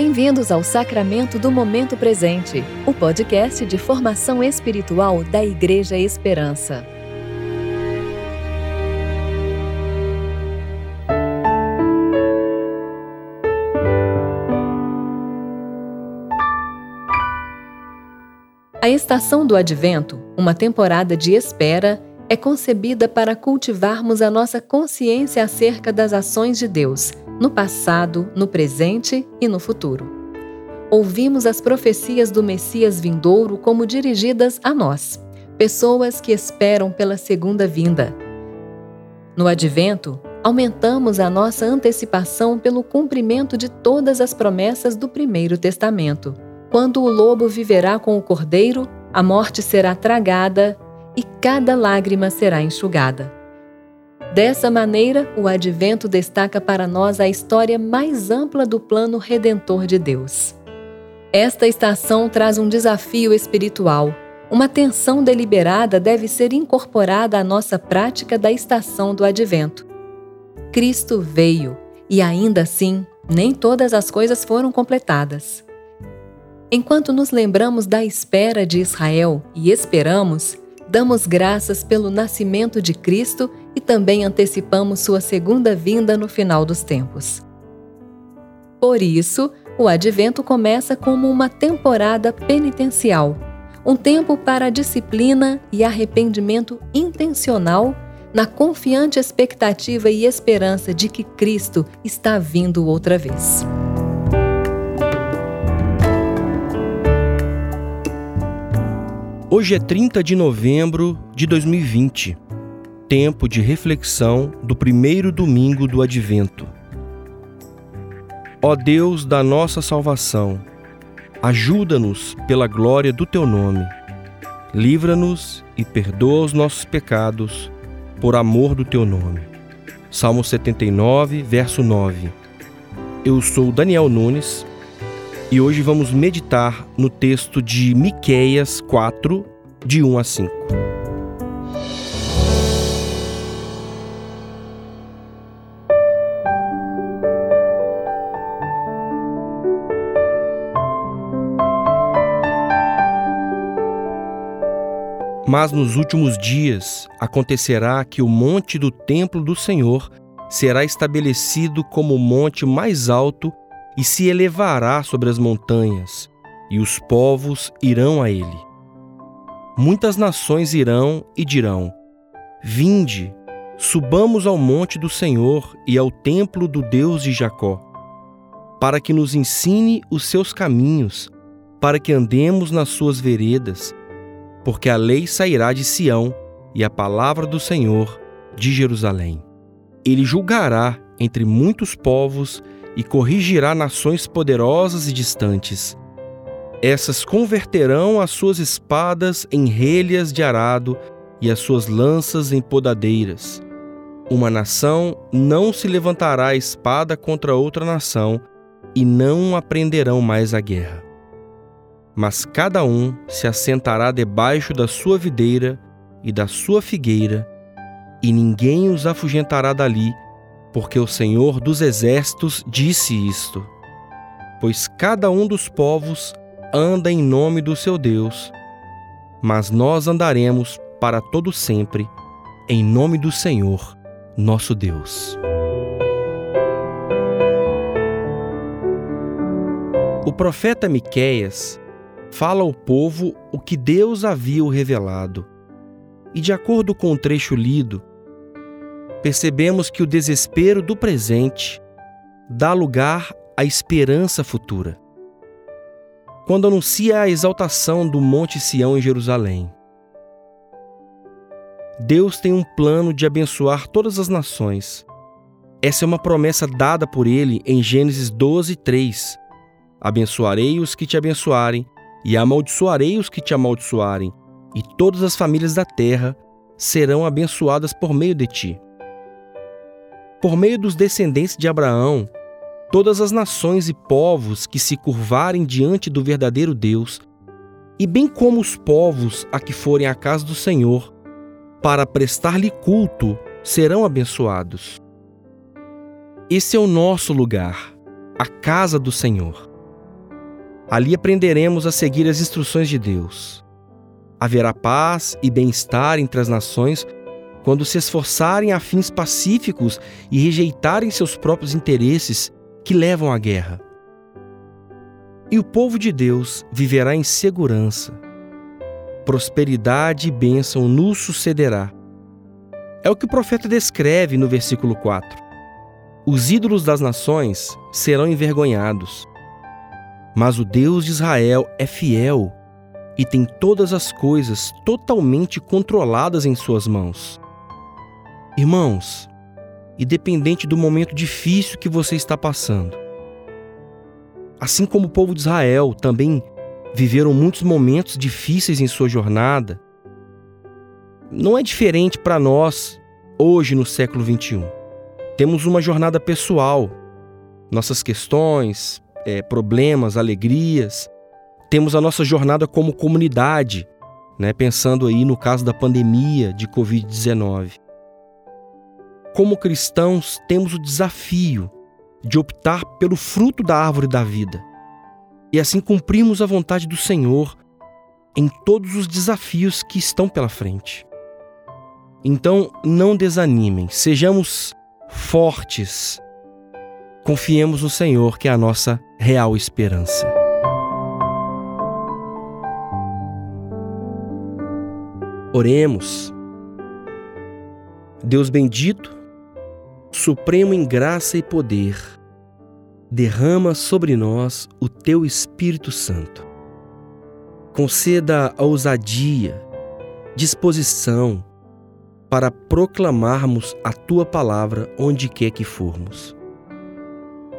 Bem-vindos ao Sacramento do Momento Presente, o podcast de formação espiritual da Igreja Esperança. A estação do Advento, uma temporada de espera, é concebida para cultivarmos a nossa consciência acerca das ações de Deus no passado, no presente e no futuro. Ouvimos as profecias do Messias vindouro como dirigidas a nós, pessoas que esperam pela segunda vinda. No advento, aumentamos a nossa antecipação pelo cumprimento de todas as promessas do Primeiro Testamento. Quando o lobo viverá com o cordeiro, a morte será tragada e cada lágrima será enxugada. Dessa maneira, o advento destaca para nós a história mais ampla do plano redentor de Deus. Esta estação traz um desafio espiritual. Uma tensão deliberada deve ser incorporada à nossa prática da estação do advento. Cristo veio e ainda assim, nem todas as coisas foram completadas. Enquanto nos lembramos da espera de Israel e esperamos, damos graças pelo nascimento de Cristo e também antecipamos sua segunda vinda no final dos tempos. Por isso, o advento começa como uma temporada penitencial, um tempo para disciplina e arrependimento intencional, na confiante expectativa e esperança de que Cristo está vindo outra vez. Hoje é 30 de novembro de 2020, tempo de reflexão do primeiro domingo do Advento. Ó Deus da nossa salvação, ajuda-nos pela glória do teu nome. Livra-nos e perdoa os nossos pecados por amor do teu nome. Salmo 79, verso 9. Eu sou Daniel Nunes e hoje vamos meditar no texto de Miqueias 4, de 1 a 5. Mas nos últimos dias acontecerá que o monte do templo do Senhor será estabelecido como o monte mais alto e se elevará sobre as montanhas, e os povos irão a ele. Muitas nações irão e dirão: Vinde, subamos ao monte do Senhor e ao templo do Deus de Jacó, para que nos ensine os seus caminhos, para que andemos nas suas veredas, porque a lei sairá de Sião e a palavra do Senhor de Jerusalém. Ele julgará entre muitos povos e corrigirá nações poderosas e distantes. Essas converterão as suas espadas em relhas de arado e as suas lanças em podadeiras. Uma nação não se levantará a espada contra outra nação e não aprenderão mais a guerra. Mas cada um se assentará debaixo da sua videira e da sua figueira, e ninguém os afugentará dali, porque o Senhor dos Exércitos disse isto: Pois cada um dos povos anda em nome do seu Deus, mas nós andaremos para todo sempre em nome do Senhor, nosso Deus. O profeta Miqueias fala ao povo o que Deus havia revelado. E de acordo com o trecho lido, percebemos que o desespero do presente dá lugar à esperança futura. Quando anuncia a exaltação do Monte Sião em Jerusalém, Deus tem um plano de abençoar todas as nações. Essa é uma promessa dada por ele em Gênesis 12, 3. Abençoarei os que te abençoarem, e amaldiçoarei os que te amaldiçoarem, e todas as famílias da terra serão abençoadas por meio de ti. Por meio dos descendentes de Abraão, todas as nações e povos que se curvarem diante do verdadeiro Deus, e bem como os povos a que forem à casa do Senhor, para prestar-lhe culto, serão abençoados. Esse é o nosso lugar, a casa do Senhor. Ali aprenderemos a seguir as instruções de Deus. Haverá paz e bem-estar entre as nações quando se esforçarem a fins pacíficos e rejeitarem seus próprios interesses que levam à guerra. E o povo de Deus viverá em segurança. Prosperidade e bênção nos sucederá. É o que o profeta descreve no versículo 4. Os ídolos das nações serão envergonhados. Mas o Deus de Israel é fiel e tem todas as coisas totalmente controladas em suas mãos. Irmãos, independente do momento difícil que você está passando, assim como o povo de Israel também viveram muitos momentos difíceis em sua jornada, não é diferente para nós hoje no século 21. Temos uma jornada pessoal, nossas questões, é, problemas, alegrias. Temos a nossa jornada como comunidade, né, pensando aí no caso da pandemia de Covid-19 como cristãos, temos o desafio de optar pelo fruto da árvore da vida e assim cumprimos a vontade do Senhor em todos os desafios que estão pela frente. Então, não desanimem, sejamos fortes, confiemos no Senhor, que é a nossa real esperança. Oremos. Deus bendito, Supremo em graça e poder, derrama sobre nós o teu Espírito Santo. Conceda a ousadia, disposição para proclamarmos a tua palavra onde quer que formos.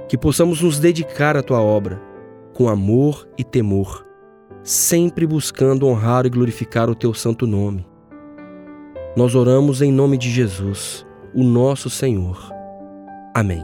Que possamos nos dedicar à tua obra com amor e temor, sempre buscando honrar e glorificar o teu santo nome. Nós oramos em nome de Jesus o nosso Senhor. Amém.